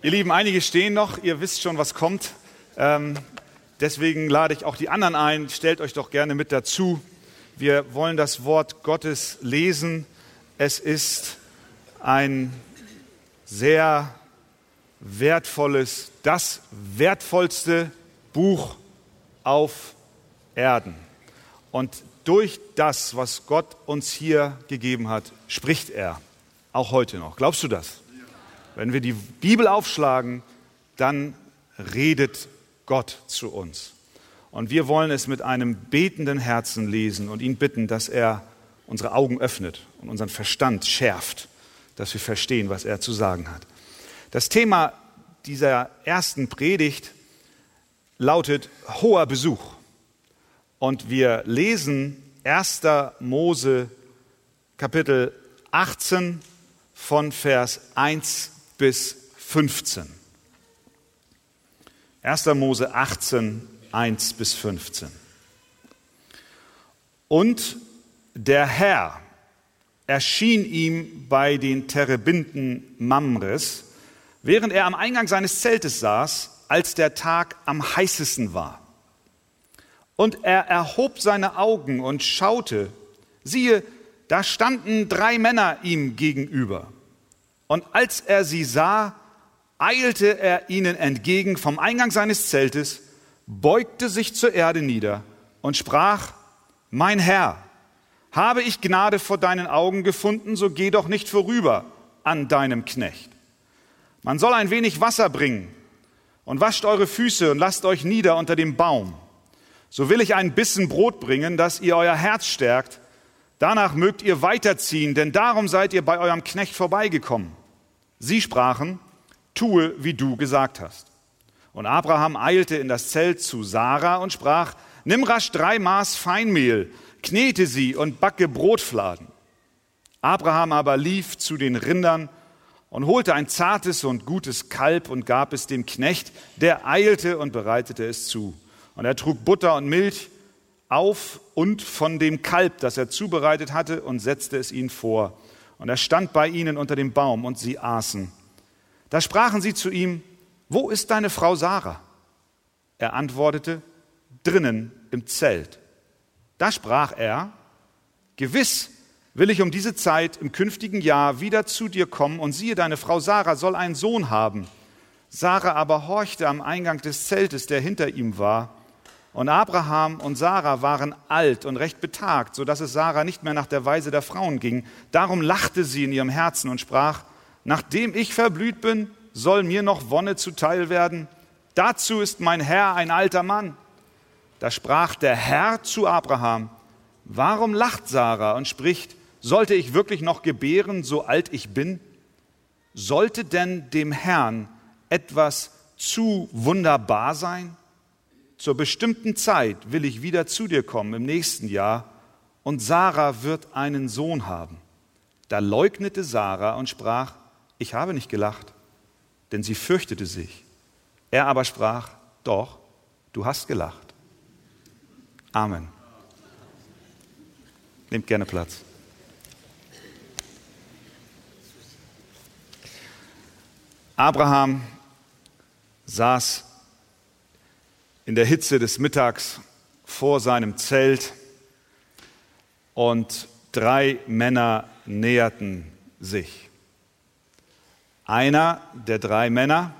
Ihr Lieben, einige stehen noch, ihr wisst schon, was kommt. Ähm, deswegen lade ich auch die anderen ein, stellt euch doch gerne mit dazu. Wir wollen das Wort Gottes lesen. Es ist ein sehr wertvolles, das wertvollste Buch auf Erden. Und durch das, was Gott uns hier gegeben hat, spricht er auch heute noch. Glaubst du das? Wenn wir die Bibel aufschlagen, dann redet Gott zu uns. Und wir wollen es mit einem betenden Herzen lesen und ihn bitten, dass er unsere Augen öffnet und unseren Verstand schärft, dass wir verstehen, was er zu sagen hat. Das Thema dieser ersten Predigt lautet hoher Besuch. Und wir lesen 1. Mose Kapitel 18 von Vers 1 bis 15. 1. Mose 18, 1 bis 15. Und der Herr erschien ihm bei den Terebinden Mamres, während er am Eingang seines Zeltes saß, als der Tag am heißesten war. Und er erhob seine Augen und schaute, siehe, da standen drei Männer ihm gegenüber. Und als er sie sah, eilte er ihnen entgegen vom Eingang seines Zeltes, beugte sich zur Erde nieder und sprach, Mein Herr, habe ich Gnade vor deinen Augen gefunden, so geh doch nicht vorüber an deinem Knecht. Man soll ein wenig Wasser bringen und wascht eure Füße und lasst euch nieder unter dem Baum. So will ich ein Bissen Brot bringen, dass ihr euer Herz stärkt. Danach mögt ihr weiterziehen, denn darum seid ihr bei eurem Knecht vorbeigekommen. Sie sprachen, tue, wie du gesagt hast. Und Abraham eilte in das Zelt zu Sarah und sprach, nimm rasch drei Maß Feinmehl, knete sie und backe Brotfladen. Abraham aber lief zu den Rindern und holte ein zartes und gutes Kalb und gab es dem Knecht, der eilte und bereitete es zu. Und er trug Butter und Milch auf und von dem Kalb, das er zubereitet hatte, und setzte es ihnen vor. Und er stand bei ihnen unter dem Baum und sie aßen. Da sprachen sie zu ihm, wo ist deine Frau Sarah? Er antwortete, drinnen im Zelt. Da sprach er, gewiss will ich um diese Zeit im künftigen Jahr wieder zu dir kommen und siehe, deine Frau Sarah soll einen Sohn haben. Sarah aber horchte am Eingang des Zeltes, der hinter ihm war. Und Abraham und Sarah waren alt und recht betagt, so dass es Sarah nicht mehr nach der Weise der Frauen ging. Darum lachte sie in ihrem Herzen und sprach, nachdem ich verblüht bin, soll mir noch Wonne zuteil werden. Dazu ist mein Herr ein alter Mann. Da sprach der Herr zu Abraham, warum lacht Sarah und spricht, sollte ich wirklich noch gebären, so alt ich bin? Sollte denn dem Herrn etwas zu wunderbar sein? Zur bestimmten Zeit will ich wieder zu dir kommen im nächsten Jahr und Sarah wird einen Sohn haben. Da leugnete Sarah und sprach, ich habe nicht gelacht, denn sie fürchtete sich. Er aber sprach, doch, du hast gelacht. Amen. Nehmt gerne Platz. Abraham saß in der Hitze des Mittags vor seinem Zelt und drei Männer näherten sich. Einer der drei Männer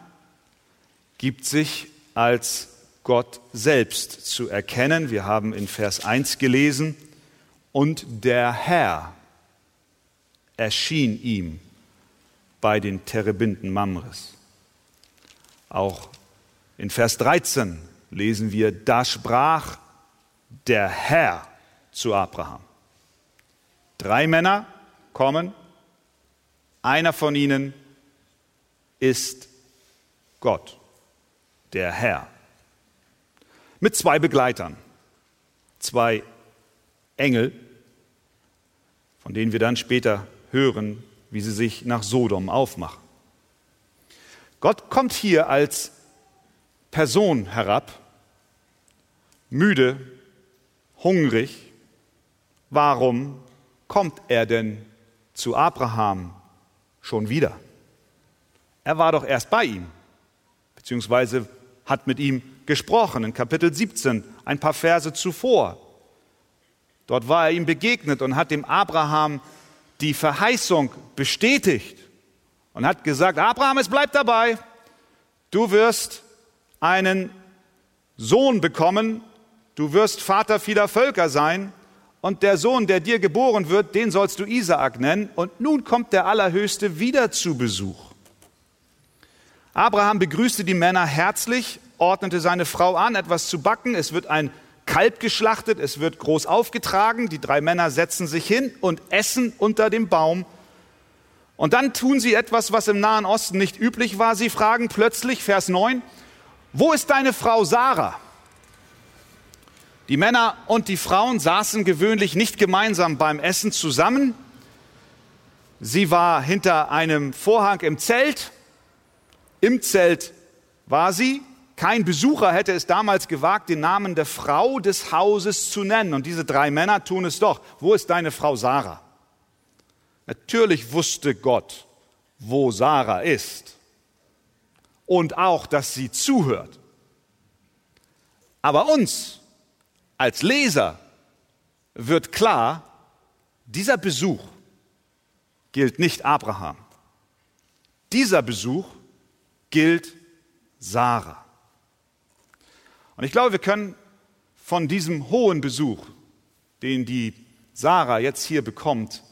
gibt sich als Gott selbst zu erkennen. Wir haben in Vers 1 gelesen, und der Herr erschien ihm bei den Terebinden Mamres. Auch in Vers 13 lesen wir, da sprach der Herr zu Abraham. Drei Männer kommen, einer von ihnen ist Gott, der Herr, mit zwei Begleitern, zwei Engel, von denen wir dann später hören, wie sie sich nach Sodom aufmachen. Gott kommt hier als Person herab, müde, hungrig. Warum kommt er denn zu Abraham schon wieder? Er war doch erst bei ihm, beziehungsweise hat mit ihm gesprochen in Kapitel 17, ein paar Verse zuvor. Dort war er ihm begegnet und hat dem Abraham die Verheißung bestätigt und hat gesagt, Abraham, es bleibt dabei, du wirst einen Sohn bekommen, du wirst Vater vieler Völker sein und der Sohn, der dir geboren wird, den sollst du Isaak nennen. Und nun kommt der Allerhöchste wieder zu Besuch. Abraham begrüßte die Männer herzlich, ordnete seine Frau an, etwas zu backen. Es wird ein Kalb geschlachtet, es wird groß aufgetragen. Die drei Männer setzen sich hin und essen unter dem Baum. Und dann tun sie etwas, was im Nahen Osten nicht üblich war. Sie fragen plötzlich, Vers 9, wo ist deine Frau Sarah? Die Männer und die Frauen saßen gewöhnlich nicht gemeinsam beim Essen zusammen. Sie war hinter einem Vorhang im Zelt. Im Zelt war sie. Kein Besucher hätte es damals gewagt, den Namen der Frau des Hauses zu nennen. Und diese drei Männer tun es doch. Wo ist deine Frau Sarah? Natürlich wusste Gott, wo Sarah ist. Und auch, dass sie zuhört. Aber uns als Leser wird klar, dieser Besuch gilt nicht Abraham. Dieser Besuch gilt Sarah. Und ich glaube, wir können von diesem hohen Besuch, den die Sarah jetzt hier bekommt,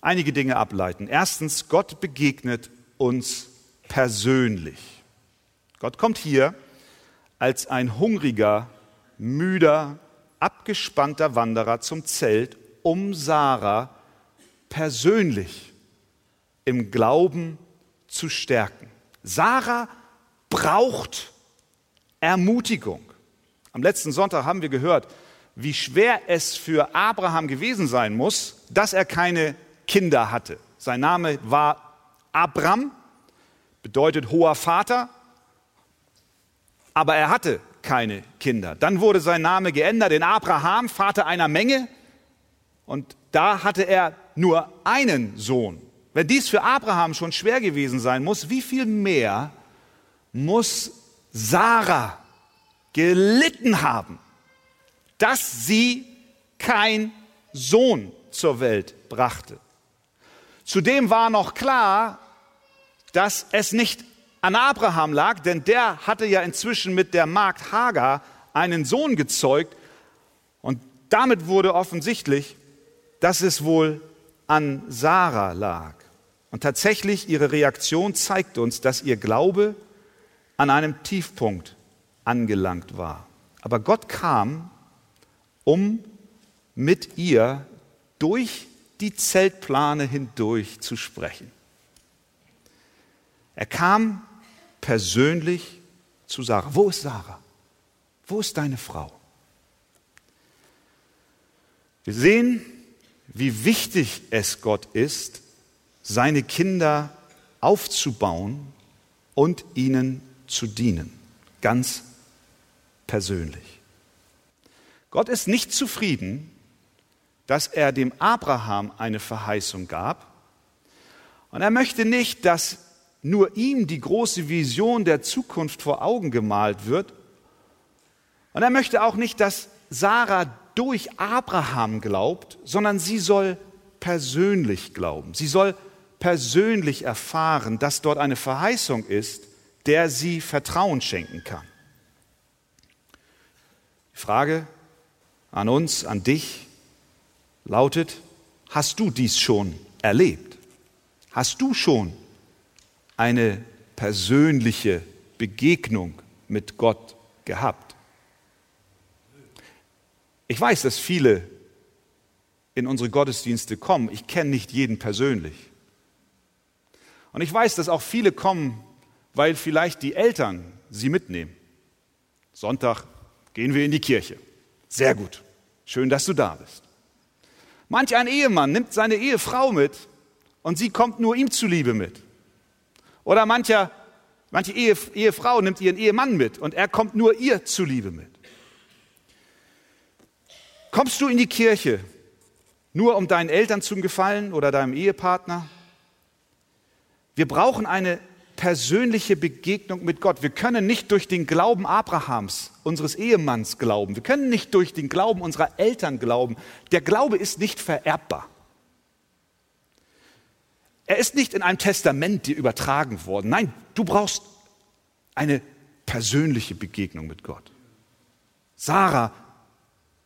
einige Dinge ableiten. Erstens, Gott begegnet uns persönlich. Gott kommt hier als ein hungriger, müder, abgespannter Wanderer zum Zelt, um Sarah persönlich im Glauben zu stärken. Sarah braucht Ermutigung. Am letzten Sonntag haben wir gehört, wie schwer es für Abraham gewesen sein muss, dass er keine Kinder hatte. Sein Name war Abram, bedeutet hoher Vater, aber er hatte keine Kinder. Dann wurde sein Name geändert in Abraham, Vater einer Menge. Und da hatte er nur einen Sohn. Wenn dies für Abraham schon schwer gewesen sein muss, wie viel mehr muss Sarah gelitten haben, dass sie kein Sohn zur Welt brachte. Zudem war noch klar, dass es nicht an Abraham lag, denn der hatte ja inzwischen mit der Magd Hagar einen Sohn gezeugt. Und damit wurde offensichtlich, dass es wohl an Sarah lag. Und tatsächlich, ihre Reaktion zeigt uns, dass ihr Glaube an einem Tiefpunkt angelangt war. Aber Gott kam, um mit ihr durch die Zeltplane hindurch zu sprechen. Er kam persönlich zu Sarah. Wo ist Sarah? Wo ist deine Frau? Wir sehen, wie wichtig es Gott ist, seine Kinder aufzubauen und ihnen zu dienen. Ganz persönlich. Gott ist nicht zufrieden, dass er dem Abraham eine Verheißung gab. Und er möchte nicht, dass nur ihm die große Vision der Zukunft vor Augen gemalt wird. Und er möchte auch nicht, dass Sarah durch Abraham glaubt, sondern sie soll persönlich glauben. Sie soll persönlich erfahren, dass dort eine Verheißung ist, der sie Vertrauen schenken kann. Die Frage an uns, an dich lautet, hast du dies schon erlebt? Hast du schon eine persönliche Begegnung mit Gott gehabt. Ich weiß, dass viele in unsere Gottesdienste kommen. Ich kenne nicht jeden persönlich. Und ich weiß, dass auch viele kommen, weil vielleicht die Eltern sie mitnehmen. Sonntag gehen wir in die Kirche. Sehr gut. Schön, dass du da bist. Manch ein Ehemann nimmt seine Ehefrau mit und sie kommt nur ihm zuliebe mit. Oder mancher, manche Ehe, Ehefrau nimmt ihren Ehemann mit und er kommt nur ihr zuliebe mit. Kommst du in die Kirche nur um deinen Eltern zu gefallen oder deinem Ehepartner? Wir brauchen eine persönliche Begegnung mit Gott. Wir können nicht durch den Glauben Abrahams, unseres Ehemanns, glauben. Wir können nicht durch den Glauben unserer Eltern glauben. Der Glaube ist nicht vererbbar. Er ist nicht in einem Testament dir übertragen worden. Nein, du brauchst eine persönliche Begegnung mit Gott. Sarah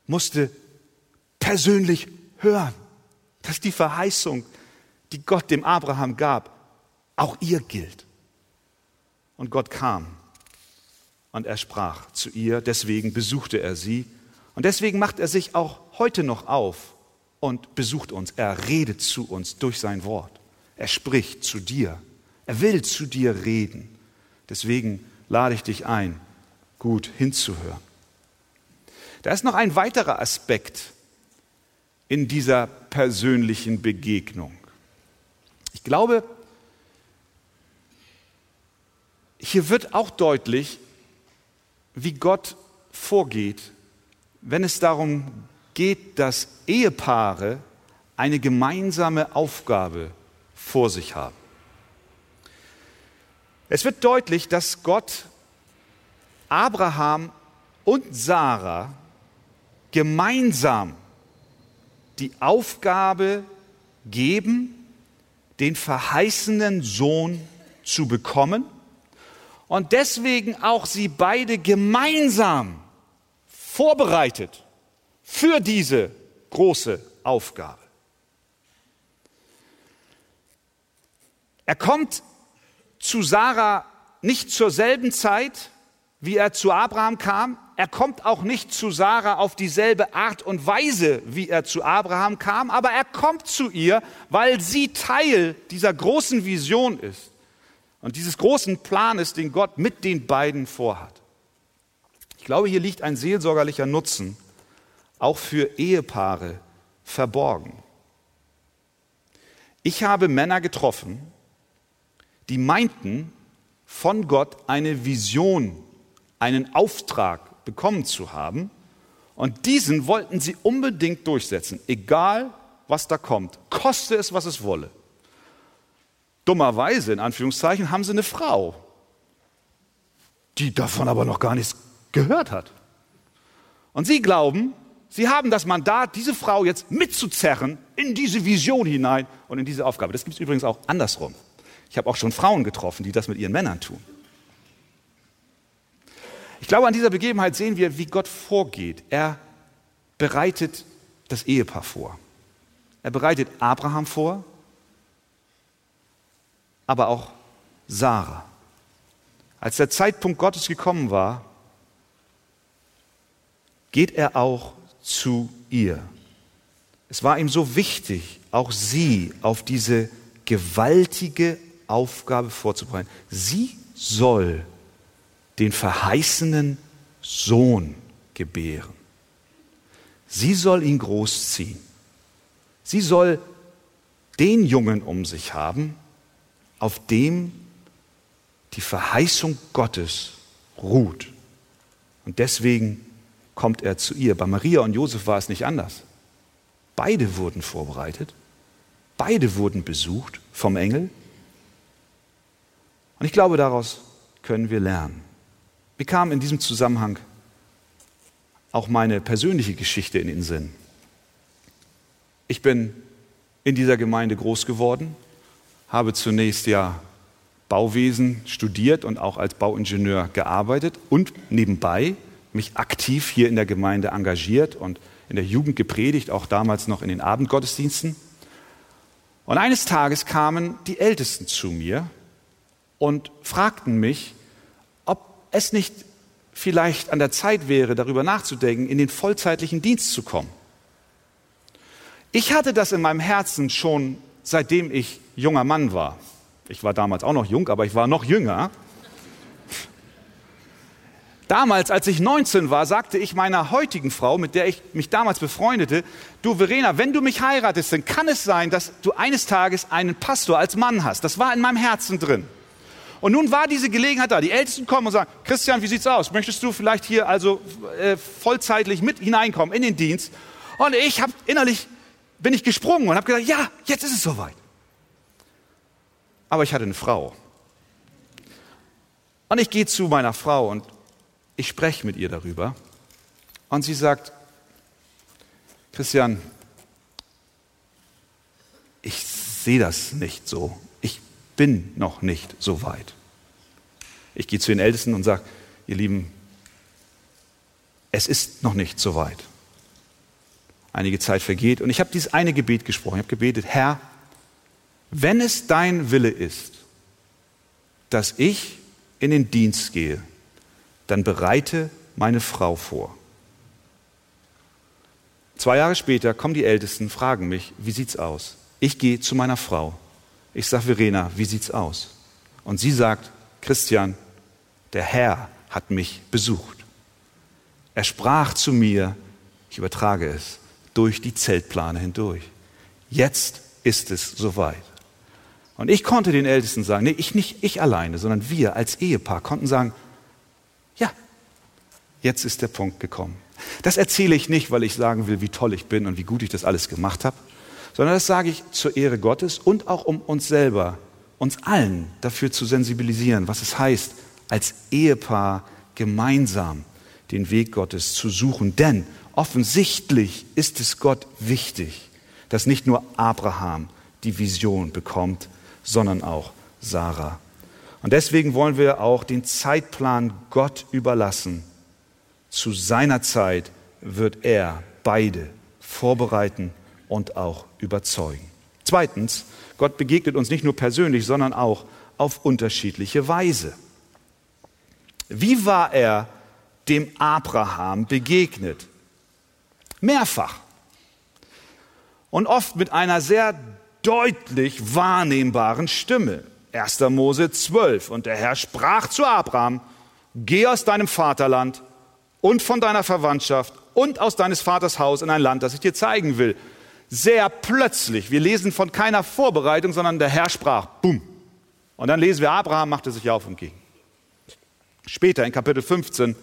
musste persönlich hören, dass die Verheißung, die Gott dem Abraham gab, auch ihr gilt. Und Gott kam und er sprach zu ihr, deswegen besuchte er sie und deswegen macht er sich auch heute noch auf und besucht uns. Er redet zu uns durch sein Wort. Er spricht zu dir. Er will zu dir reden. Deswegen lade ich dich ein, gut hinzuhören. Da ist noch ein weiterer Aspekt in dieser persönlichen Begegnung. Ich glaube, hier wird auch deutlich, wie Gott vorgeht, wenn es darum geht, dass Ehepaare eine gemeinsame Aufgabe vor sich haben. Es wird deutlich, dass Gott Abraham und Sarah gemeinsam die Aufgabe geben, den verheißenen Sohn zu bekommen und deswegen auch sie beide gemeinsam vorbereitet für diese große Aufgabe. Er kommt zu Sarah nicht zur selben Zeit, wie er zu Abraham kam. Er kommt auch nicht zu Sarah auf dieselbe Art und Weise, wie er zu Abraham kam, aber er kommt zu ihr, weil sie Teil dieser großen Vision ist und dieses großen Planes, den Gott mit den beiden vorhat. Ich glaube, hier liegt ein seelsorgerlicher Nutzen, auch für Ehepaare verborgen. Ich habe Männer getroffen, die meinten, von Gott eine Vision, einen Auftrag bekommen zu haben. Und diesen wollten sie unbedingt durchsetzen, egal was da kommt, koste es, was es wolle. Dummerweise, in Anführungszeichen, haben sie eine Frau, die davon aber noch gar nichts gehört hat. Und sie glauben, sie haben das Mandat, diese Frau jetzt mitzuzerren in diese Vision hinein und in diese Aufgabe. Das gibt es übrigens auch andersrum. Ich habe auch schon Frauen getroffen, die das mit ihren Männern tun. Ich glaube, an dieser Begebenheit sehen wir, wie Gott vorgeht. Er bereitet das Ehepaar vor. Er bereitet Abraham vor, aber auch Sarah. Als der Zeitpunkt Gottes gekommen war, geht er auch zu ihr. Es war ihm so wichtig, auch sie auf diese gewaltige Aufgabe vorzubereiten. Sie soll den verheißenen Sohn gebären. Sie soll ihn großziehen. Sie soll den Jungen um sich haben, auf dem die Verheißung Gottes ruht. Und deswegen kommt er zu ihr. Bei Maria und Josef war es nicht anders. Beide wurden vorbereitet, beide wurden besucht vom Engel und ich glaube, daraus können wir lernen. Mir kam in diesem Zusammenhang auch meine persönliche Geschichte in den Sinn. Ich bin in dieser Gemeinde groß geworden, habe zunächst ja Bauwesen studiert und auch als Bauingenieur gearbeitet und nebenbei mich aktiv hier in der Gemeinde engagiert und in der Jugend gepredigt, auch damals noch in den Abendgottesdiensten. Und eines Tages kamen die Ältesten zu mir und fragten mich, ob es nicht vielleicht an der Zeit wäre, darüber nachzudenken, in den vollzeitlichen Dienst zu kommen. Ich hatte das in meinem Herzen schon seitdem ich junger Mann war. Ich war damals auch noch jung, aber ich war noch jünger. Damals, als ich 19 war, sagte ich meiner heutigen Frau, mit der ich mich damals befreundete, du Verena, wenn du mich heiratest, dann kann es sein, dass du eines Tages einen Pastor als Mann hast. Das war in meinem Herzen drin. Und nun war diese Gelegenheit da. Die Ältesten kommen und sagen, Christian, wie sieht's aus? Möchtest du vielleicht hier also äh, vollzeitlich mit hineinkommen in den Dienst? Und ich habe innerlich, bin ich gesprungen und habe gedacht, ja, jetzt ist es soweit. Aber ich hatte eine Frau. Und ich gehe zu meiner Frau und ich spreche mit ihr darüber. Und sie sagt, Christian, ich sehe das nicht so. Bin noch nicht so weit. Ich gehe zu den Ältesten und sage, ihr Lieben, es ist noch nicht so weit. Einige Zeit vergeht und ich habe dieses eine Gebet gesprochen. Ich habe gebetet, Herr, wenn es dein Wille ist, dass ich in den Dienst gehe, dann bereite meine Frau vor. Zwei Jahre später kommen die Ältesten, fragen mich, wie sieht's aus? Ich gehe zu meiner Frau. Ich sage, Verena, wie sieht's aus? Und sie sagt, Christian, der Herr hat mich besucht. Er sprach zu mir, ich übertrage es, durch die Zeltplane hindurch. Jetzt ist es soweit. Und ich konnte den Ältesten sagen, nee, ich nicht ich alleine, sondern wir als Ehepaar konnten sagen, ja, jetzt ist der Punkt gekommen. Das erzähle ich nicht, weil ich sagen will, wie toll ich bin und wie gut ich das alles gemacht habe, sondern das sage ich zur Ehre Gottes und auch um uns selber, uns allen dafür zu sensibilisieren, was es heißt, als Ehepaar gemeinsam den Weg Gottes zu suchen. Denn offensichtlich ist es Gott wichtig, dass nicht nur Abraham die Vision bekommt, sondern auch Sarah. Und deswegen wollen wir auch den Zeitplan Gott überlassen. Zu seiner Zeit wird er beide vorbereiten und auch überzeugen. Zweitens, Gott begegnet uns nicht nur persönlich, sondern auch auf unterschiedliche Weise. Wie war er dem Abraham begegnet? Mehrfach. Und oft mit einer sehr deutlich wahrnehmbaren Stimme. 1. Mose 12. Und der Herr sprach zu Abraham, geh aus deinem Vaterland und von deiner Verwandtschaft und aus deines Vaters Haus in ein Land, das ich dir zeigen will. Sehr plötzlich. Wir lesen von keiner Vorbereitung, sondern der Herr sprach, bumm. Und dann lesen wir, Abraham machte sich auf und ging. Später in Kapitel 15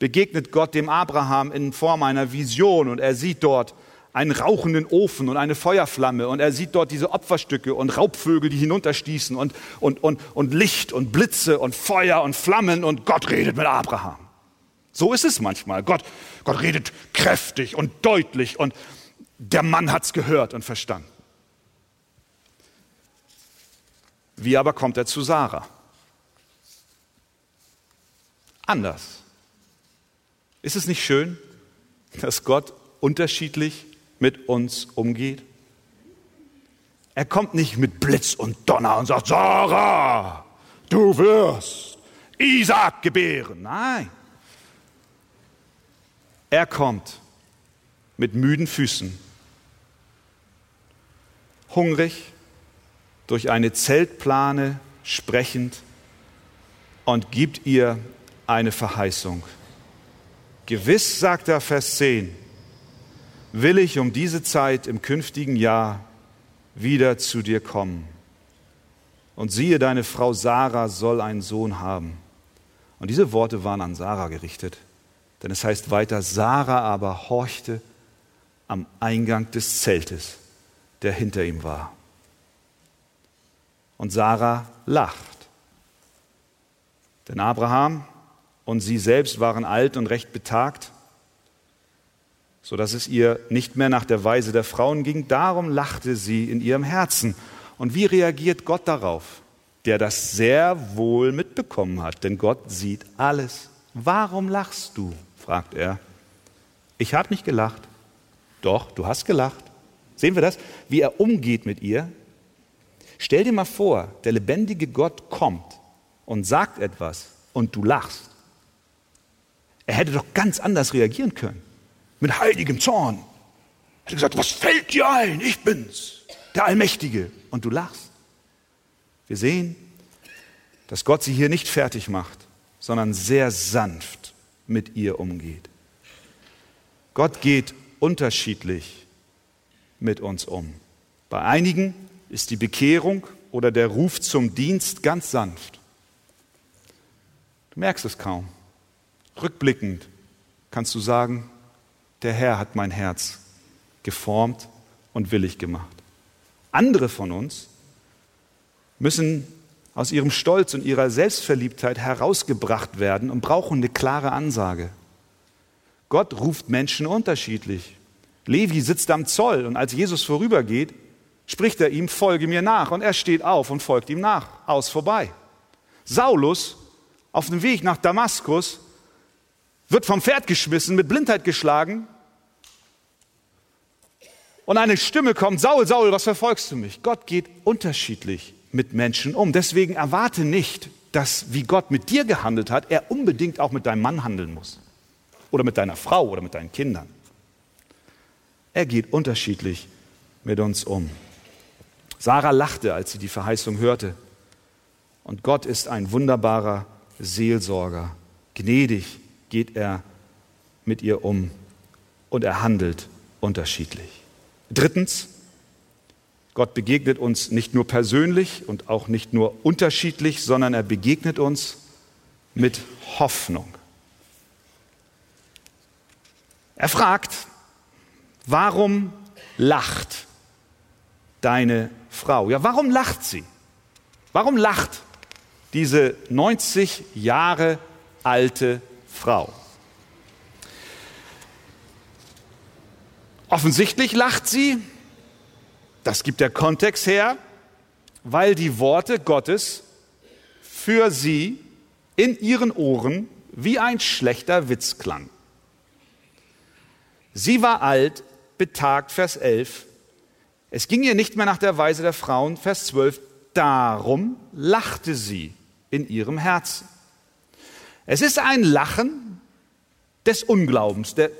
begegnet Gott dem Abraham in Form einer Vision und er sieht dort einen rauchenden Ofen und eine Feuerflamme und er sieht dort diese Opferstücke und Raubvögel, die hinunterstießen und, und, und, und Licht und Blitze und Feuer und Flammen und Gott redet mit Abraham. So ist es manchmal. Gott, Gott redet kräftig und deutlich und der Mann hat es gehört und verstanden. Wie aber kommt er zu Sarah? Anders. Ist es nicht schön, dass Gott unterschiedlich mit uns umgeht? Er kommt nicht mit Blitz und Donner und sagt, Sarah, du wirst Isaac gebären. Nein. Er kommt mit müden Füßen, hungrig, durch eine Zeltplane sprechend und gibt ihr eine Verheißung. Gewiss, sagt er Vers 10, will ich um diese Zeit im künftigen Jahr wieder zu dir kommen. Und siehe, deine Frau Sarah soll einen Sohn haben. Und diese Worte waren an Sarah gerichtet. Denn es heißt weiter, Sarah aber horchte am Eingang des Zeltes, der hinter ihm war. Und Sarah lacht. Denn Abraham und sie selbst waren alt und recht betagt so dass es ihr nicht mehr nach der Weise der Frauen ging. Darum lachte sie in ihrem Herzen. Und wie reagiert Gott darauf? Der das sehr wohl mitbekommen hat, denn Gott sieht alles. Warum lachst du? fragt er. Ich habe nicht gelacht. Doch, du hast gelacht. Sehen wir das? Wie er umgeht mit ihr. Stell dir mal vor, der lebendige Gott kommt und sagt etwas und du lachst. Er hätte doch ganz anders reagieren können mit heiligem Zorn. Er hat gesagt, was fällt dir ein? Ich bin's, der Allmächtige. Und du lachst. Wir sehen, dass Gott sie hier nicht fertig macht, sondern sehr sanft mit ihr umgeht. Gott geht unterschiedlich mit uns um. Bei einigen ist die Bekehrung oder der Ruf zum Dienst ganz sanft. Du merkst es kaum. Rückblickend kannst du sagen, der Herr hat mein Herz geformt und willig gemacht. Andere von uns müssen aus ihrem Stolz und ihrer Selbstverliebtheit herausgebracht werden und brauchen eine klare Ansage. Gott ruft Menschen unterschiedlich. Levi sitzt am Zoll und als Jesus vorübergeht, spricht er ihm, folge mir nach. Und er steht auf und folgt ihm nach. Aus vorbei. Saulus auf dem Weg nach Damaskus wird vom Pferd geschmissen, mit Blindheit geschlagen. Und eine Stimme kommt, Saul, Saul, was verfolgst du mich? Gott geht unterschiedlich mit Menschen um. Deswegen erwarte nicht, dass wie Gott mit dir gehandelt hat, er unbedingt auch mit deinem Mann handeln muss. Oder mit deiner Frau oder mit deinen Kindern. Er geht unterschiedlich mit uns um. Sarah lachte, als sie die Verheißung hörte. Und Gott ist ein wunderbarer Seelsorger. Gnädig geht er mit ihr um und er handelt unterschiedlich. Drittens, Gott begegnet uns nicht nur persönlich und auch nicht nur unterschiedlich, sondern er begegnet uns mit Hoffnung. Er fragt, warum lacht deine Frau? Ja, warum lacht sie? Warum lacht diese 90 Jahre alte Frau? Offensichtlich lacht sie, das gibt der Kontext her, weil die Worte Gottes für sie in ihren Ohren wie ein schlechter Witz klang. Sie war alt, betagt, Vers 11, es ging ihr nicht mehr nach der Weise der Frauen, Vers 12, darum lachte sie in ihrem Herzen. Es ist ein Lachen des Unglaubens. Der,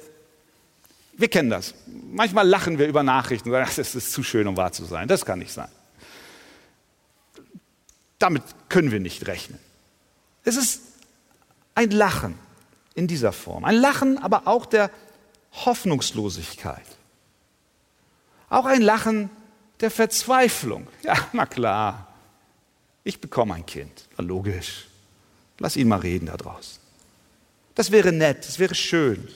wir kennen das. Manchmal lachen wir über Nachrichten und sagen, das ist zu schön, um wahr zu sein. Das kann nicht sein. Damit können wir nicht rechnen. Es ist ein Lachen in dieser Form. Ein Lachen aber auch der Hoffnungslosigkeit. Auch ein Lachen der Verzweiflung. Ja, na klar, ich bekomme ein Kind. Na, logisch. Lass ihn mal reden da draußen. Das wäre nett, das wäre schön.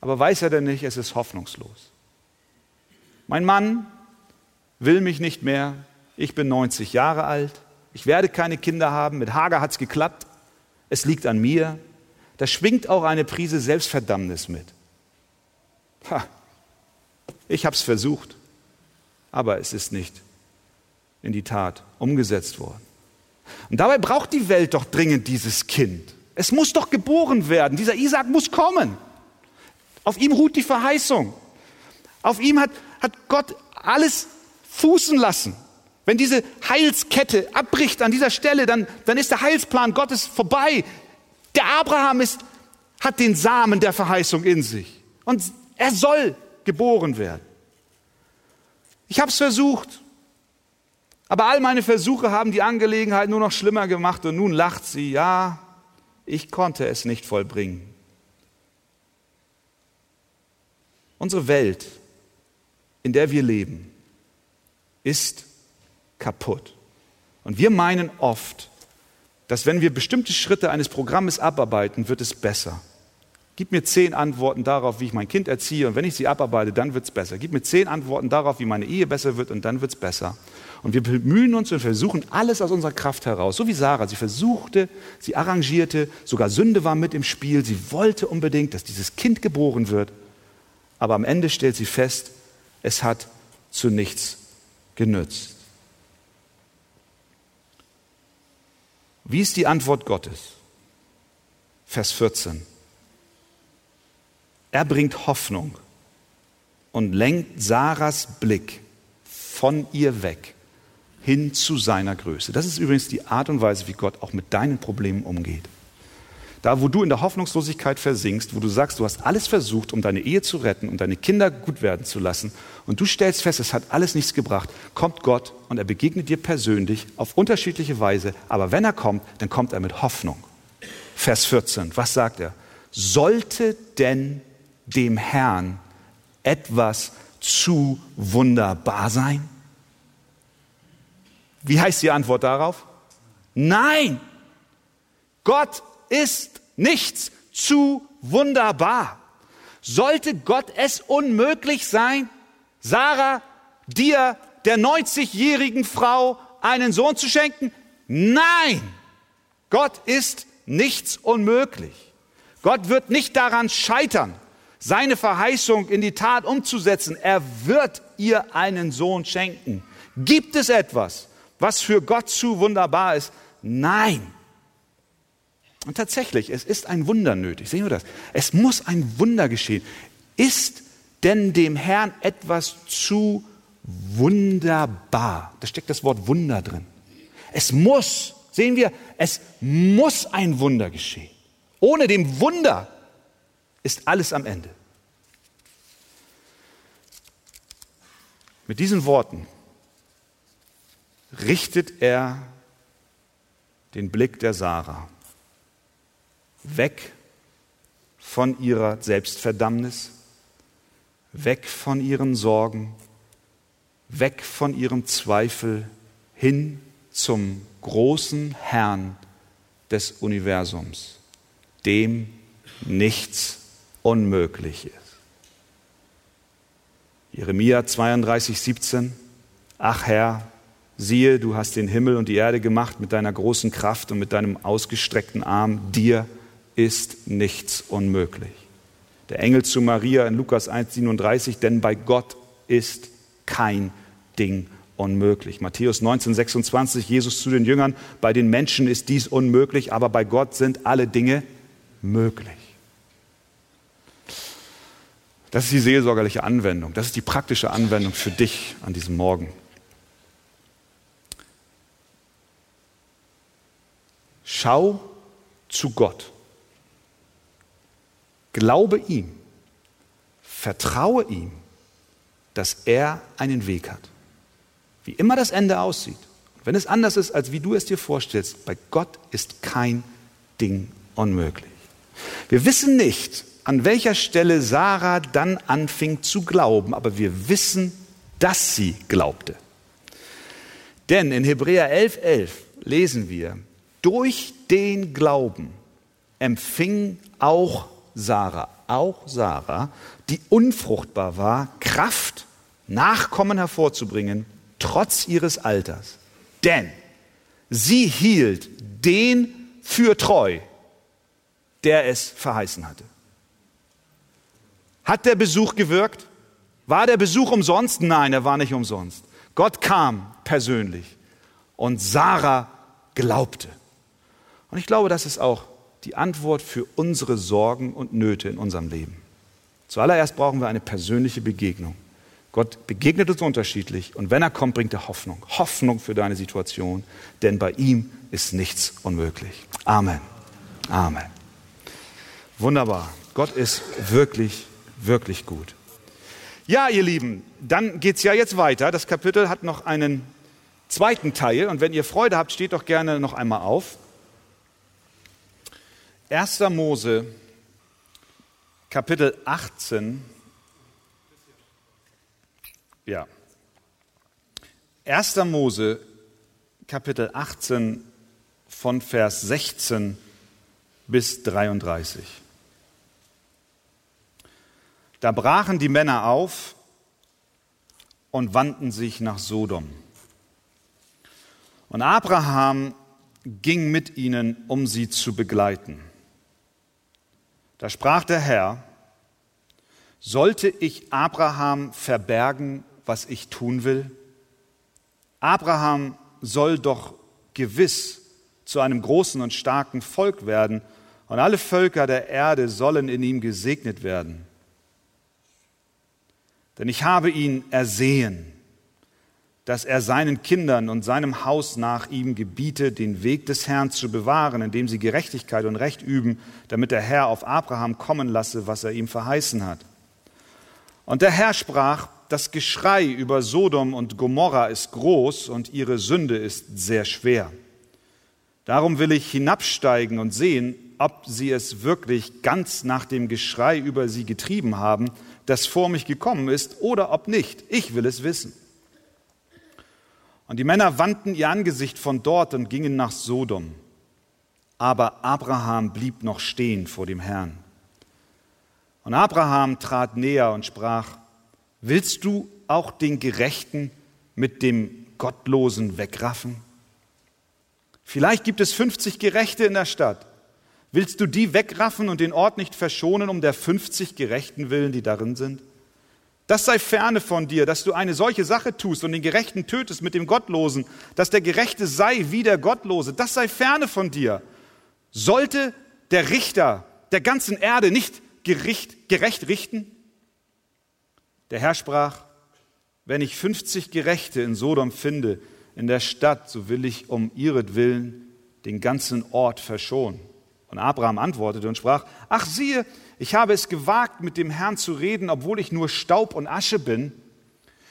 Aber weiß er denn nicht, es ist hoffnungslos. Mein Mann will mich nicht mehr. Ich bin 90 Jahre alt. Ich werde keine Kinder haben. Mit Hager hat es geklappt. Es liegt an mir. Da schwingt auch eine Prise Selbstverdammnis mit. Ha, ich habe es versucht aber es ist nicht in die Tat umgesetzt worden. Und dabei braucht die Welt doch dringend dieses Kind. Es muss doch geboren werden. Dieser Isaac muss kommen. Auf ihm ruht die Verheißung. Auf ihm hat, hat Gott alles fußen lassen. Wenn diese Heilskette abbricht an dieser Stelle, dann, dann ist der Heilsplan Gottes vorbei. Der Abraham ist, hat den Samen der Verheißung in sich. Und er soll geboren werden. Ich habe es versucht. Aber all meine Versuche haben die Angelegenheit nur noch schlimmer gemacht und nun lacht sie, ja, ich konnte es nicht vollbringen. Unsere Welt, in der wir leben, ist kaputt. Und wir meinen oft, dass wenn wir bestimmte Schritte eines Programmes abarbeiten, wird es besser. Gib mir zehn Antworten darauf, wie ich mein Kind erziehe und wenn ich sie abarbeite, dann wird es besser. Gib mir zehn Antworten darauf, wie meine Ehe besser wird und dann wird es besser. Und wir bemühen uns und versuchen alles aus unserer Kraft heraus. So wie Sarah, sie versuchte, sie arrangierte, sogar Sünde war mit im Spiel. Sie wollte unbedingt, dass dieses Kind geboren wird. Aber am Ende stellt sie fest, es hat zu nichts genützt. Wie ist die Antwort Gottes? Vers 14. Er bringt Hoffnung und lenkt Sarahs Blick von ihr weg hin zu seiner Größe. Das ist übrigens die Art und Weise, wie Gott auch mit deinen Problemen umgeht. Da, wo du in der Hoffnungslosigkeit versinkst, wo du sagst, du hast alles versucht, um deine Ehe zu retten, um deine Kinder gut werden zu lassen, und du stellst fest, es hat alles nichts gebracht, kommt Gott und er begegnet dir persönlich auf unterschiedliche Weise, aber wenn er kommt, dann kommt er mit Hoffnung. Vers 14, was sagt er? Sollte denn dem Herrn etwas zu wunderbar sein? Wie heißt die Antwort darauf? Nein, Gott ist nichts zu wunderbar. Sollte Gott es unmöglich sein, Sarah, dir, der 90-jährigen Frau, einen Sohn zu schenken? Nein, Gott ist nichts unmöglich. Gott wird nicht daran scheitern, seine Verheißung in die Tat umzusetzen. Er wird ihr einen Sohn schenken. Gibt es etwas, was für Gott zu wunderbar ist? Nein. Und tatsächlich, es ist ein Wunder nötig. Sehen wir das? Es muss ein Wunder geschehen. Ist denn dem Herrn etwas zu wunderbar? Da steckt das Wort Wunder drin. Es muss, sehen wir, es muss ein Wunder geschehen. Ohne dem Wunder ist alles am Ende. Mit diesen Worten richtet er den Blick der Sarah weg von ihrer Selbstverdammnis, weg von ihren Sorgen, weg von ihrem Zweifel hin zum großen Herrn des Universums, dem nichts unmöglich ist. Jeremia 32, 17. Ach Herr, siehe, du hast den Himmel und die Erde gemacht mit deiner großen Kraft und mit deinem ausgestreckten Arm. Dir ist nichts unmöglich. Der Engel zu Maria in Lukas 1, 37, denn bei Gott ist kein Ding unmöglich. Matthäus 19, 26, Jesus zu den Jüngern, bei den Menschen ist dies unmöglich, aber bei Gott sind alle Dinge möglich. Das ist die seelsorgerliche Anwendung. Das ist die praktische Anwendung für dich an diesem Morgen. Schau zu Gott. Glaube ihm. Vertraue ihm, dass er einen Weg hat. Wie immer das Ende aussieht. wenn es anders ist, als wie du es dir vorstellst, bei Gott ist kein Ding unmöglich. Wir wissen nicht, an welcher Stelle Sarah dann anfing zu glauben, aber wir wissen, dass sie glaubte. Denn in Hebräer 11.11 11 lesen wir, durch den Glauben empfing auch Sarah, auch Sarah, die unfruchtbar war, Kraft, Nachkommen hervorzubringen, trotz ihres Alters. Denn sie hielt den für treu, der es verheißen hatte. Hat der Besuch gewirkt? War der Besuch umsonst? Nein, er war nicht umsonst. Gott kam persönlich und Sarah glaubte. Und ich glaube, das ist auch die Antwort für unsere Sorgen und Nöte in unserem Leben. Zuallererst brauchen wir eine persönliche Begegnung. Gott begegnet uns unterschiedlich und wenn er kommt, bringt er Hoffnung. Hoffnung für deine Situation, denn bei ihm ist nichts unmöglich. Amen. Amen. Wunderbar. Gott ist wirklich wirklich gut. Ja, ihr Lieben, dann geht es ja jetzt weiter. Das Kapitel hat noch einen zweiten Teil und wenn ihr Freude habt, steht doch gerne noch einmal auf. 1. Mose, Kapitel 18. Ja. 1. Mose, Kapitel 18 von Vers 16 bis 33. Da brachen die Männer auf und wandten sich nach Sodom. Und Abraham ging mit ihnen, um sie zu begleiten. Da sprach der Herr, sollte ich Abraham verbergen, was ich tun will? Abraham soll doch gewiss zu einem großen und starken Volk werden, und alle Völker der Erde sollen in ihm gesegnet werden. Denn ich habe ihn ersehen, dass er seinen Kindern und seinem Haus nach ihm gebiete, den Weg des Herrn zu bewahren, indem sie Gerechtigkeit und Recht üben, damit der Herr auf Abraham kommen lasse, was er ihm verheißen hat. Und der Herr sprach, das Geschrei über Sodom und Gomorra ist groß und ihre Sünde ist sehr schwer. Darum will ich hinabsteigen und sehen, ob sie es wirklich ganz nach dem Geschrei über sie getrieben haben, das vor mich gekommen ist, oder ob nicht. Ich will es wissen. Und die Männer wandten ihr Angesicht von dort und gingen nach Sodom. Aber Abraham blieb noch stehen vor dem Herrn. Und Abraham trat näher und sprach, willst du auch den Gerechten mit dem Gottlosen wegraffen? Vielleicht gibt es 50 Gerechte in der Stadt. Willst du die wegraffen und den Ort nicht verschonen um der 50 Gerechten willen, die darin sind? Das sei ferne von dir, dass du eine solche Sache tust und den Gerechten tötest mit dem Gottlosen, dass der Gerechte sei wie der Gottlose. Das sei ferne von dir. Sollte der Richter der ganzen Erde nicht Gericht, gerecht richten? Der Herr sprach, wenn ich 50 Gerechte in Sodom finde, in der Stadt, so will ich um ihretwillen den ganzen Ort verschonen. Und Abraham antwortete und sprach, ach siehe, ich habe es gewagt, mit dem Herrn zu reden, obwohl ich nur Staub und Asche bin.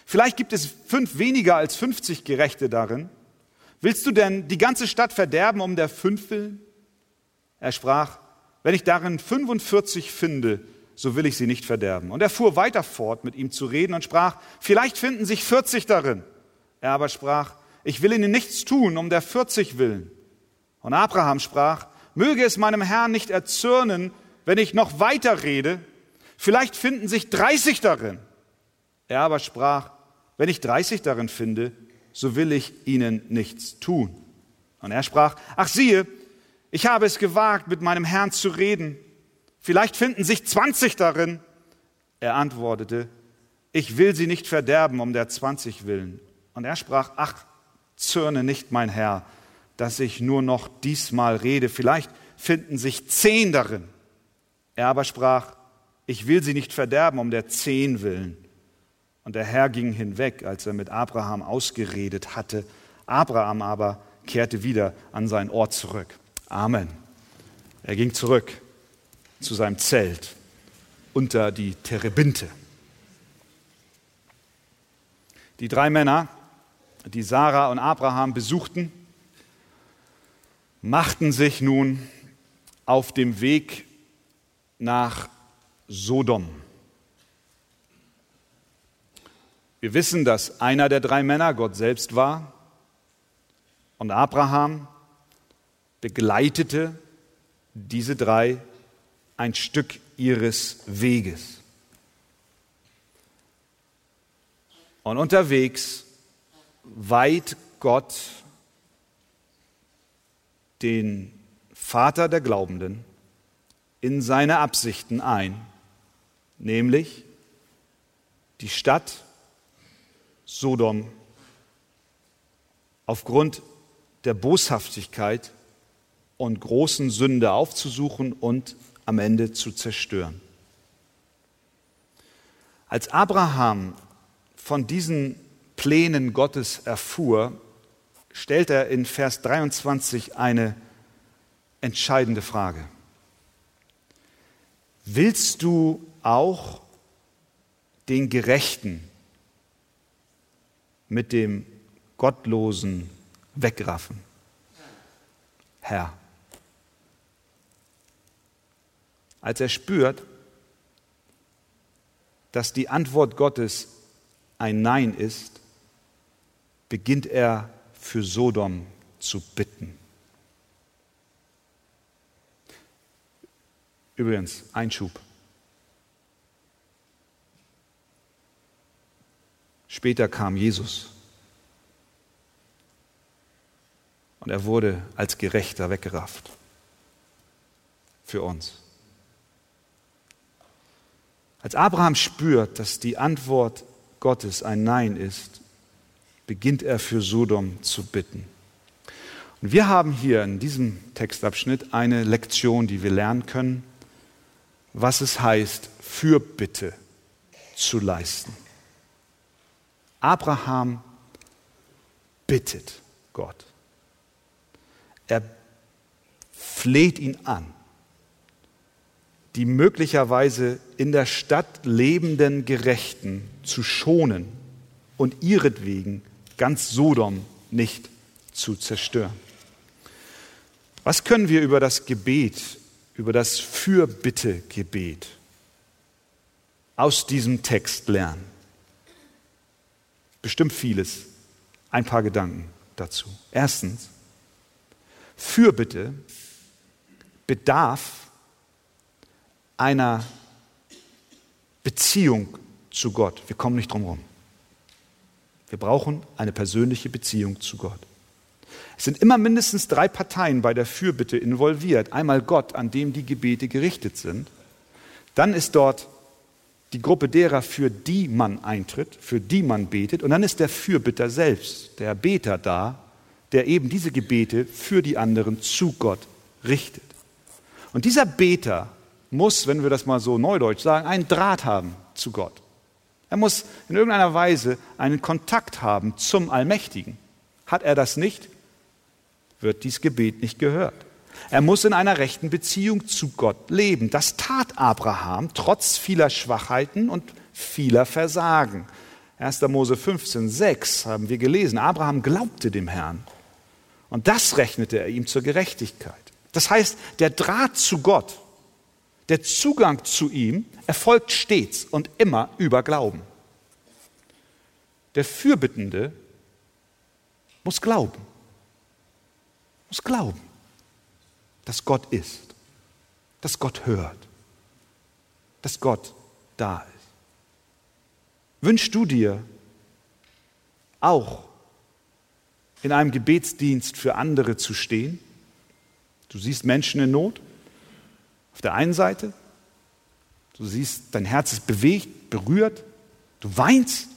Vielleicht gibt es fünf weniger als 50 Gerechte darin. Willst du denn die ganze Stadt verderben um der fünf willen? Er sprach, wenn ich darin 45 finde, so will ich sie nicht verderben. Und er fuhr weiter fort, mit ihm zu reden und sprach, vielleicht finden sich 40 darin. Er aber sprach, ich will ihnen nichts tun um der 40 willen. Und Abraham sprach, möge es meinem Herrn nicht erzürnen, wenn ich noch weiter rede, vielleicht finden sich 30 darin. Er aber sprach, wenn ich 30 darin finde, so will ich ihnen nichts tun. Und er sprach, ach siehe, ich habe es gewagt, mit meinem Herrn zu reden. Vielleicht finden sich 20 darin. Er antwortete, ich will sie nicht verderben um der 20 willen. Und er sprach, ach, zürne nicht, mein Herr, dass ich nur noch diesmal rede. Vielleicht finden sich zehn darin. Er aber sprach, ich will sie nicht verderben um der zehn willen. Und der Herr ging hinweg, als er mit Abraham ausgeredet hatte. Abraham aber kehrte wieder an sein Ort zurück. Amen. Er ging zurück zu seinem Zelt unter die Terebinte. Die drei Männer, die Sarah und Abraham besuchten, machten sich nun auf dem Weg nach Sodom. Wir wissen, dass einer der drei Männer Gott selbst war und Abraham begleitete diese drei ein Stück ihres Weges. Und unterwegs weiht Gott den Vater der Glaubenden in seine Absichten ein, nämlich die Stadt Sodom aufgrund der Boshaftigkeit und großen Sünde aufzusuchen und am Ende zu zerstören. Als Abraham von diesen Plänen Gottes erfuhr, stellt er in Vers 23 eine entscheidende Frage. Willst du auch den Gerechten mit dem Gottlosen wegraffen? Herr. Als er spürt, dass die Antwort Gottes ein Nein ist, beginnt er für Sodom zu bitten. Übrigens, Einschub. Später kam Jesus und er wurde als Gerechter weggerafft für uns. Als Abraham spürt, dass die Antwort Gottes ein Nein ist, beginnt er für Sodom zu bitten. Und wir haben hier in diesem Textabschnitt eine Lektion, die wir lernen können was es heißt, Fürbitte zu leisten. Abraham bittet Gott. Er fleht ihn an, die möglicherweise in der Stadt lebenden Gerechten zu schonen und ihretwegen ganz Sodom nicht zu zerstören. Was können wir über das Gebet über das Fürbittegebet aus diesem Text lernen? Bestimmt vieles. Ein paar Gedanken dazu. Erstens, Fürbitte bedarf einer Beziehung zu Gott. Wir kommen nicht drum herum. Wir brauchen eine persönliche Beziehung zu Gott. Es sind immer mindestens drei Parteien bei der Fürbitte involviert. Einmal Gott, an dem die Gebete gerichtet sind. Dann ist dort die Gruppe derer, für die man eintritt, für die man betet. Und dann ist der Fürbitter selbst, der Beter da, der eben diese Gebete für die anderen zu Gott richtet. Und dieser Beter muss, wenn wir das mal so neudeutsch sagen, einen Draht haben zu Gott. Er muss in irgendeiner Weise einen Kontakt haben zum Allmächtigen. Hat er das nicht, wird dies Gebet nicht gehört. Er muss in einer rechten Beziehung zu Gott leben. Das tat Abraham trotz vieler Schwachheiten und vieler Versagen. 1. Mose 15, 6 haben wir gelesen. Abraham glaubte dem Herrn. Und das rechnete er ihm zur Gerechtigkeit. Das heißt, der Draht zu Gott, der Zugang zu ihm erfolgt stets und immer über Glauben. Der Fürbittende muss glauben. Muss glauben dass Gott ist, dass Gott hört, dass Gott da ist. Wünschst du dir auch in einem Gebetsdienst für andere zu stehen? Du siehst Menschen in Not auf der einen Seite, du siehst, dein Herz ist bewegt, berührt, du weinst,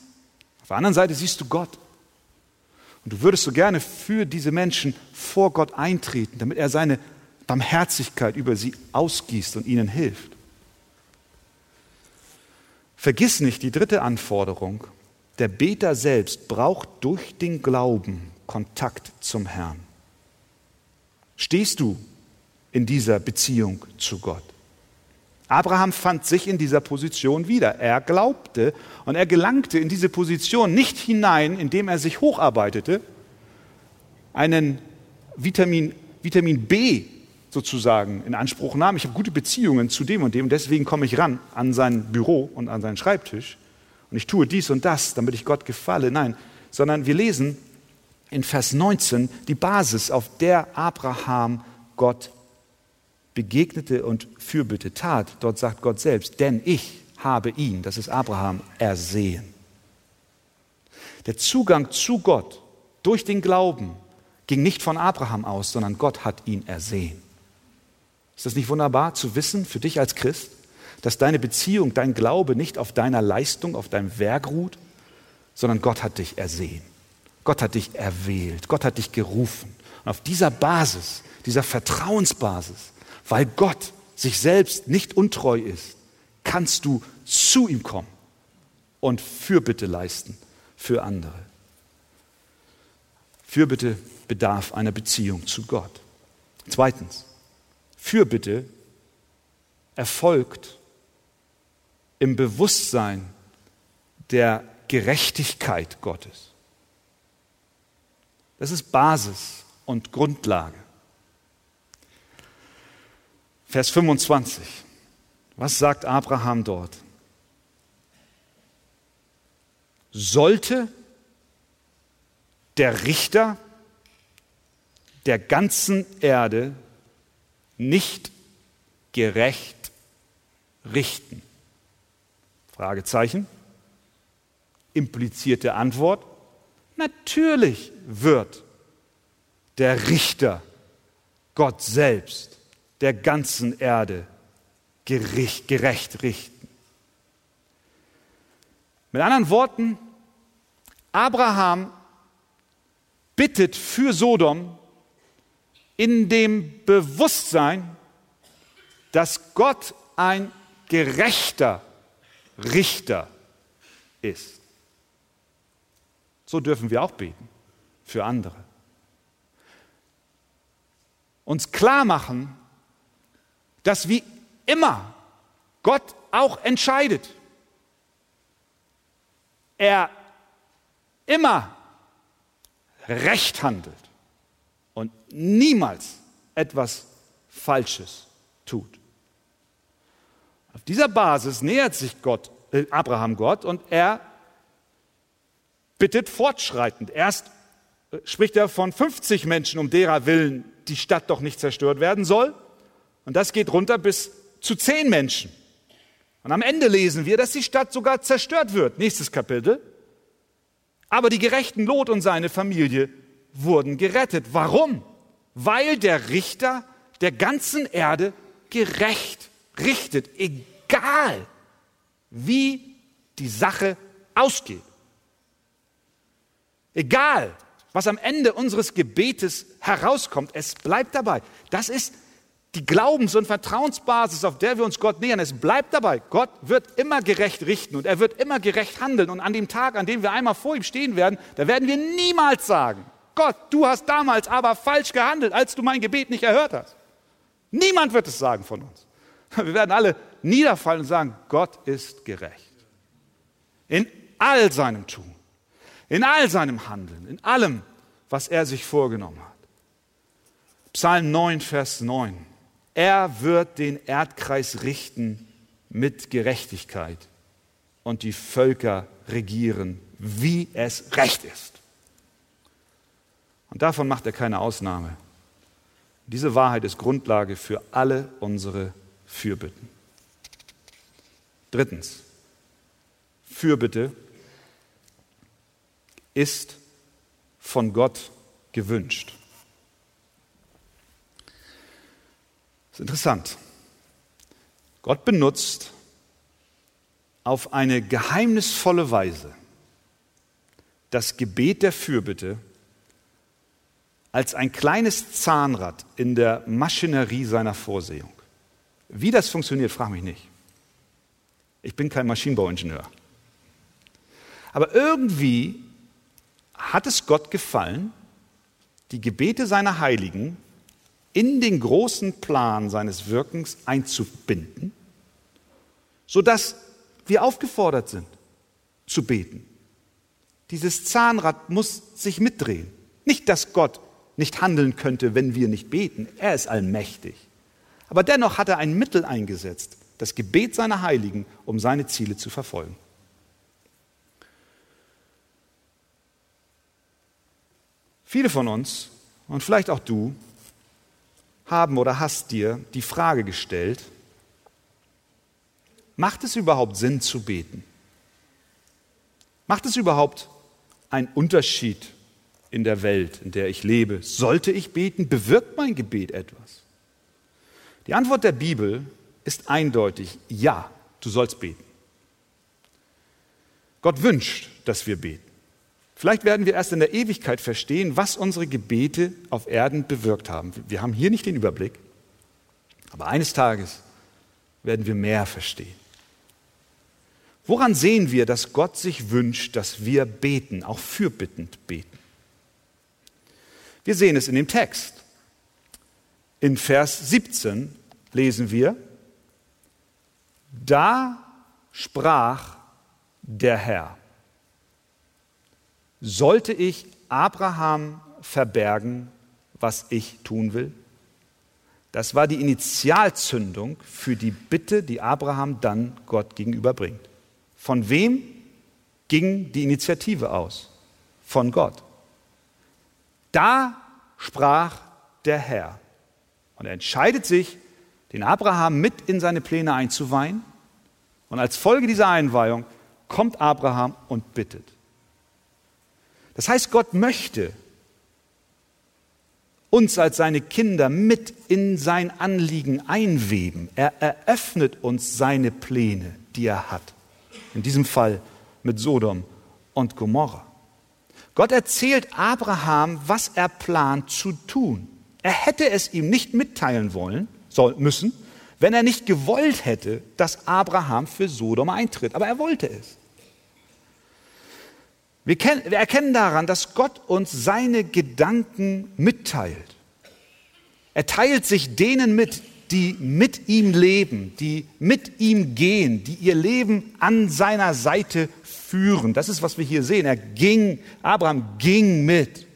auf der anderen Seite siehst du Gott. Und du würdest so gerne für diese Menschen vor Gott eintreten, damit er seine Barmherzigkeit über sie ausgießt und ihnen hilft. Vergiss nicht die dritte Anforderung. Der Beter selbst braucht durch den Glauben Kontakt zum Herrn. Stehst du in dieser Beziehung zu Gott? Abraham fand sich in dieser Position wieder. Er glaubte und er gelangte in diese Position nicht hinein, indem er sich hocharbeitete, einen Vitamin, Vitamin B sozusagen in Anspruch nahm. Ich habe gute Beziehungen zu dem und dem und deswegen komme ich ran an sein Büro und an seinen Schreibtisch und ich tue dies und das, damit ich Gott gefalle. Nein, sondern wir lesen in Vers 19 die Basis, auf der Abraham Gott begegnete und Fürbitte tat. Dort sagt Gott selbst, denn ich habe ihn, das ist Abraham, ersehen. Der Zugang zu Gott durch den Glauben ging nicht von Abraham aus, sondern Gott hat ihn ersehen. Ist das nicht wunderbar zu wissen für dich als Christ, dass deine Beziehung, dein Glaube nicht auf deiner Leistung, auf deinem Werk ruht, sondern Gott hat dich ersehen. Gott hat dich erwählt. Gott hat dich gerufen. Und auf dieser Basis, dieser Vertrauensbasis, weil Gott sich selbst nicht untreu ist, kannst du zu ihm kommen und Fürbitte leisten für andere. Fürbitte bedarf einer Beziehung zu Gott. Zweitens, Fürbitte erfolgt im Bewusstsein der Gerechtigkeit Gottes. Das ist Basis und Grundlage. Vers 25. Was sagt Abraham dort? Sollte der Richter der ganzen Erde nicht gerecht richten? Fragezeichen. Implizierte Antwort. Natürlich wird der Richter, Gott selbst, der ganzen Erde gerecht, gerecht richten. Mit anderen Worten, Abraham bittet für Sodom in dem Bewusstsein, dass Gott ein gerechter Richter ist. So dürfen wir auch beten für andere. Uns klar machen, dass wie immer Gott auch entscheidet. Er immer recht handelt und niemals etwas Falsches tut. Auf dieser Basis nähert sich Gott, äh, Abraham Gott und er bittet fortschreitend. Erst äh, spricht er von 50 Menschen, um derer willen die Stadt doch nicht zerstört werden soll. Und das geht runter bis zu 10 Menschen. Und am Ende lesen wir, dass die Stadt sogar zerstört wird. Nächstes Kapitel. Aber die gerechten Lot und seine Familie wurden gerettet. Warum? Weil der Richter der ganzen Erde gerecht richtet, egal wie die Sache ausgeht. Egal, was am Ende unseres Gebetes herauskommt, es bleibt dabei. Das ist die Glaubens- und Vertrauensbasis, auf der wir uns Gott nähern. Es bleibt dabei. Gott wird immer gerecht richten und er wird immer gerecht handeln. Und an dem Tag, an dem wir einmal vor ihm stehen werden, da werden wir niemals sagen, Gott, du hast damals aber falsch gehandelt, als du mein Gebet nicht erhört hast. Niemand wird es sagen von uns. Wir werden alle niederfallen und sagen, Gott ist gerecht. In all seinem Tun, in all seinem Handeln, in allem, was er sich vorgenommen hat. Psalm 9, Vers 9. Er wird den Erdkreis richten mit Gerechtigkeit und die Völker regieren, wie es recht ist. Und davon macht er keine Ausnahme. Diese Wahrheit ist Grundlage für alle unsere Fürbitten. Drittens, Fürbitte ist von Gott gewünscht. Ist interessant. Gott benutzt auf eine geheimnisvolle Weise das Gebet der Fürbitte als ein kleines Zahnrad in der Maschinerie seiner Vorsehung. Wie das funktioniert, frage mich nicht. Ich bin kein Maschinenbauingenieur. Aber irgendwie hat es Gott gefallen, die Gebete seiner Heiligen in den großen Plan seines Wirkens einzubinden, sodass wir aufgefordert sind zu beten. Dieses Zahnrad muss sich mitdrehen. Nicht, dass Gott nicht handeln könnte, wenn wir nicht beten. Er ist allmächtig. Aber dennoch hat er ein Mittel eingesetzt, das Gebet seiner Heiligen, um seine Ziele zu verfolgen. Viele von uns und vielleicht auch du haben oder hast dir die Frage gestellt, macht es überhaupt Sinn zu beten? Macht es überhaupt einen Unterschied in der Welt, in der ich lebe? Sollte ich beten? Bewirkt mein Gebet etwas? Die Antwort der Bibel ist eindeutig, ja, du sollst beten. Gott wünscht, dass wir beten. Vielleicht werden wir erst in der Ewigkeit verstehen, was unsere Gebete auf Erden bewirkt haben. Wir haben hier nicht den Überblick, aber eines Tages werden wir mehr verstehen. Woran sehen wir, dass Gott sich wünscht, dass wir beten, auch fürbittend beten? Wir sehen es in dem Text. In Vers 17 lesen wir, da sprach der Herr sollte ich Abraham verbergen, was ich tun will? Das war die Initialzündung für die Bitte, die Abraham dann Gott gegenüberbringt. Von wem ging die Initiative aus? Von Gott. Da sprach der Herr. Und er entscheidet sich, den Abraham mit in seine Pläne einzuweihen. Und als Folge dieser Einweihung kommt Abraham und bittet. Das heißt, Gott möchte uns als seine Kinder mit in sein Anliegen einweben. Er eröffnet uns seine Pläne, die er hat. In diesem Fall mit Sodom und Gomorra. Gott erzählt Abraham, was er plant zu tun. Er hätte es ihm nicht mitteilen wollen, soll, müssen, wenn er nicht gewollt hätte, dass Abraham für Sodom eintritt. Aber er wollte es. Wir, kennen, wir erkennen daran, dass Gott uns seine Gedanken mitteilt. Er teilt sich denen mit, die mit ihm leben, die mit ihm gehen, die ihr Leben an seiner Seite führen. Das ist, was wir hier sehen. Er ging, Abraham ging mit.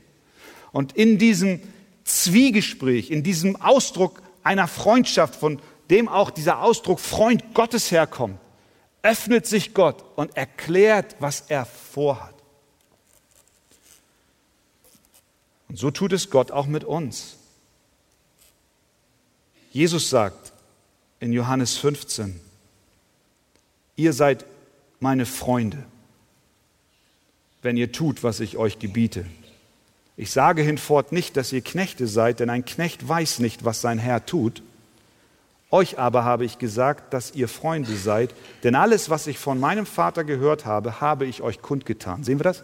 Und in diesem Zwiegespräch, in diesem Ausdruck einer Freundschaft, von dem auch dieser Ausdruck Freund Gottes herkommt, öffnet sich Gott und erklärt, was er vorhat. Und so tut es Gott auch mit uns. Jesus sagt in Johannes 15, ihr seid meine Freunde, wenn ihr tut, was ich euch gebiete. Ich sage hinfort nicht, dass ihr Knechte seid, denn ein Knecht weiß nicht, was sein Herr tut. Euch aber habe ich gesagt, dass ihr Freunde seid, denn alles, was ich von meinem Vater gehört habe, habe ich euch kundgetan. Sehen wir das?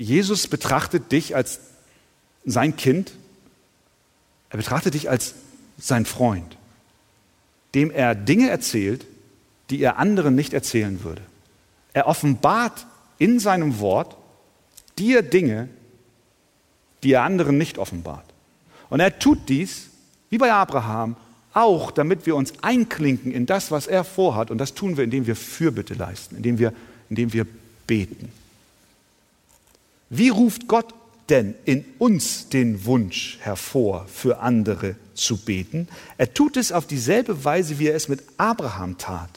Jesus betrachtet dich als sein Kind. Er betrachtet dich als sein Freund, dem er Dinge erzählt, die er anderen nicht erzählen würde. Er offenbart in seinem Wort dir Dinge, die er anderen nicht offenbart. Und er tut dies, wie bei Abraham, auch damit wir uns einklinken in das, was er vorhat. Und das tun wir, indem wir Fürbitte leisten, indem wir, indem wir beten. Wie ruft Gott denn in uns den Wunsch hervor, für andere zu beten? Er tut es auf dieselbe Weise, wie er es mit Abraham tat.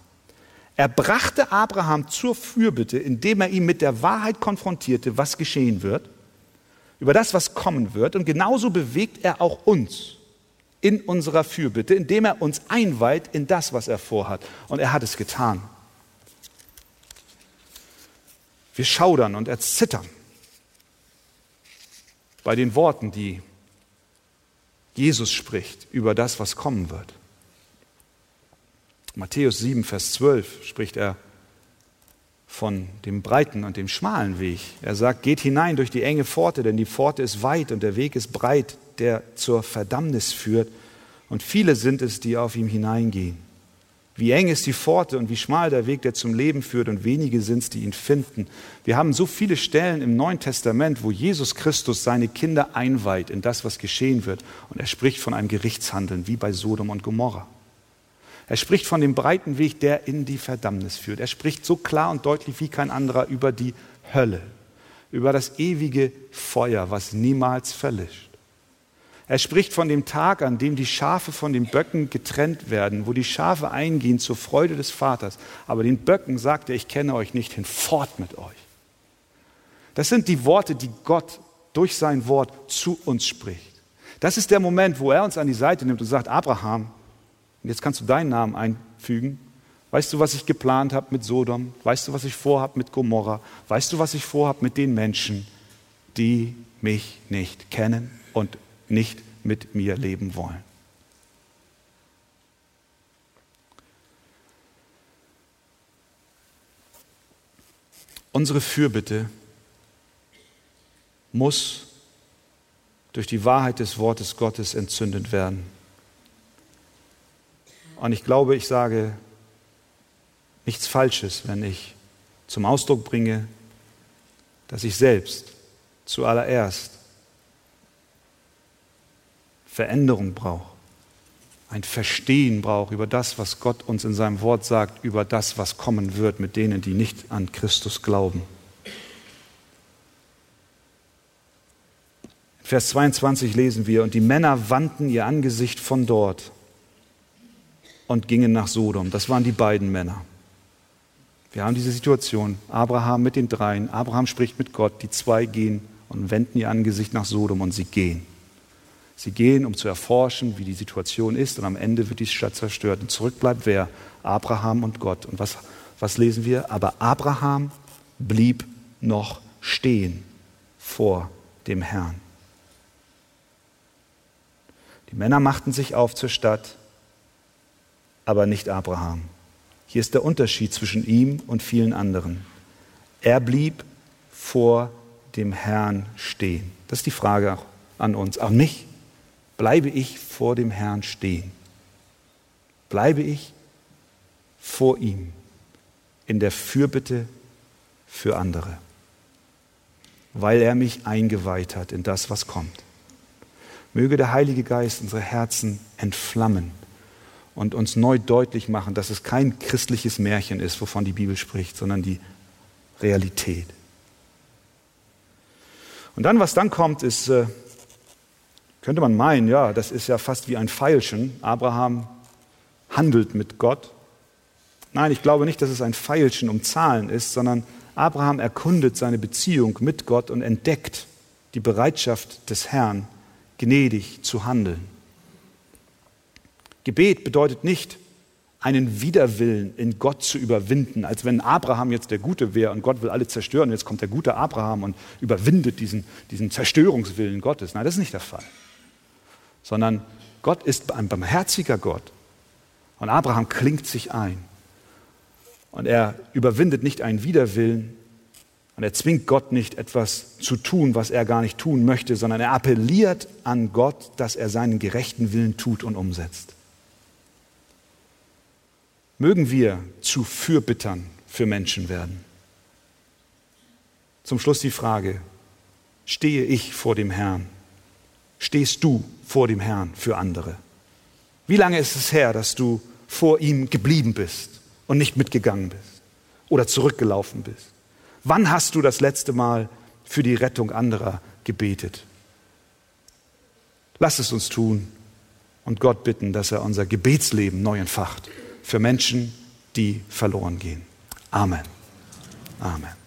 Er brachte Abraham zur Fürbitte, indem er ihn mit der Wahrheit konfrontierte, was geschehen wird, über das, was kommen wird. Und genauso bewegt er auch uns in unserer Fürbitte, indem er uns einweiht in das, was er vorhat. Und er hat es getan. Wir schaudern und erzittern bei den Worten, die Jesus spricht über das, was kommen wird. Matthäus 7, Vers 12 spricht er von dem breiten und dem schmalen Weg. Er sagt, geht hinein durch die enge Pforte, denn die Pforte ist weit und der Weg ist breit, der zur Verdammnis führt. Und viele sind es, die auf ihm hineingehen. Wie eng ist die Pforte und wie schmal der Weg, der zum Leben führt, und wenige sind es, die ihn finden. Wir haben so viele Stellen im Neuen Testament, wo Jesus Christus seine Kinder einweiht in das, was geschehen wird. Und er spricht von einem Gerichtshandeln, wie bei Sodom und Gomorra. Er spricht von dem breiten Weg, der in die Verdammnis führt. Er spricht so klar und deutlich wie kein anderer über die Hölle, über das ewige Feuer, was niemals verlischt. Er spricht von dem Tag, an dem die Schafe von den Böcken getrennt werden, wo die Schafe eingehen zur Freude des Vaters. Aber den Böcken sagt er, ich kenne euch nicht, hinfort mit euch. Das sind die Worte, die Gott durch sein Wort zu uns spricht. Das ist der Moment, wo er uns an die Seite nimmt und sagt, Abraham, jetzt kannst du deinen Namen einfügen. Weißt du, was ich geplant habe mit Sodom? Weißt du, was ich vorhabe mit Gomorra? Weißt du, was ich vorhabe mit den Menschen, die mich nicht kennen und nicht mit mir leben wollen? Unsere Fürbitte muss durch die Wahrheit des Wortes Gottes entzündet werden. Und ich glaube, ich sage nichts Falsches, wenn ich zum Ausdruck bringe, dass ich selbst zuallererst Veränderung brauche, ein Verstehen brauche über das, was Gott uns in seinem Wort sagt, über das, was kommen wird mit denen, die nicht an Christus glauben. In Vers 22 lesen wir, und die Männer wandten ihr Angesicht von dort und gingen nach Sodom. Das waren die beiden Männer. Wir haben diese Situation. Abraham mit den dreien. Abraham spricht mit Gott. Die zwei gehen und wenden ihr Angesicht nach Sodom und sie gehen. Sie gehen, um zu erforschen, wie die Situation ist. Und am Ende wird die Stadt zerstört. Und zurück bleibt wer? Abraham und Gott. Und was, was lesen wir? Aber Abraham blieb noch stehen vor dem Herrn. Die Männer machten sich auf zur Stadt aber nicht Abraham. Hier ist der Unterschied zwischen ihm und vielen anderen. Er blieb vor dem Herrn stehen. Das ist die Frage an uns. Auch mich. Bleibe ich vor dem Herrn stehen? Bleibe ich vor ihm in der Fürbitte für andere? Weil er mich eingeweiht hat in das, was kommt. Möge der Heilige Geist unsere Herzen entflammen und uns neu deutlich machen, dass es kein christliches Märchen ist, wovon die Bibel spricht, sondern die Realität. Und dann, was dann kommt, ist, äh, könnte man meinen, ja, das ist ja fast wie ein Pfeilchen. Abraham handelt mit Gott. Nein, ich glaube nicht, dass es ein Pfeilchen um Zahlen ist, sondern Abraham erkundet seine Beziehung mit Gott und entdeckt die Bereitschaft des Herrn, gnädig zu handeln. Gebet bedeutet nicht einen Widerwillen in Gott zu überwinden, als wenn Abraham jetzt der Gute wäre und Gott will alle zerstören. Jetzt kommt der gute Abraham und überwindet diesen, diesen Zerstörungswillen Gottes. Nein, das ist nicht der Fall. Sondern Gott ist ein barmherziger Gott. Und Abraham klingt sich ein. Und er überwindet nicht einen Widerwillen, und er zwingt Gott nicht, etwas zu tun, was er gar nicht tun möchte, sondern er appelliert an Gott, dass er seinen gerechten Willen tut und umsetzt. Mögen wir zu Fürbittern für Menschen werden. Zum Schluss die Frage, stehe ich vor dem Herrn? Stehst du vor dem Herrn für andere? Wie lange ist es her, dass du vor ihm geblieben bist und nicht mitgegangen bist oder zurückgelaufen bist? Wann hast du das letzte Mal für die Rettung anderer gebetet? Lass es uns tun und Gott bitten, dass er unser Gebetsleben neu entfacht für Menschen, die verloren gehen. Amen. Amen.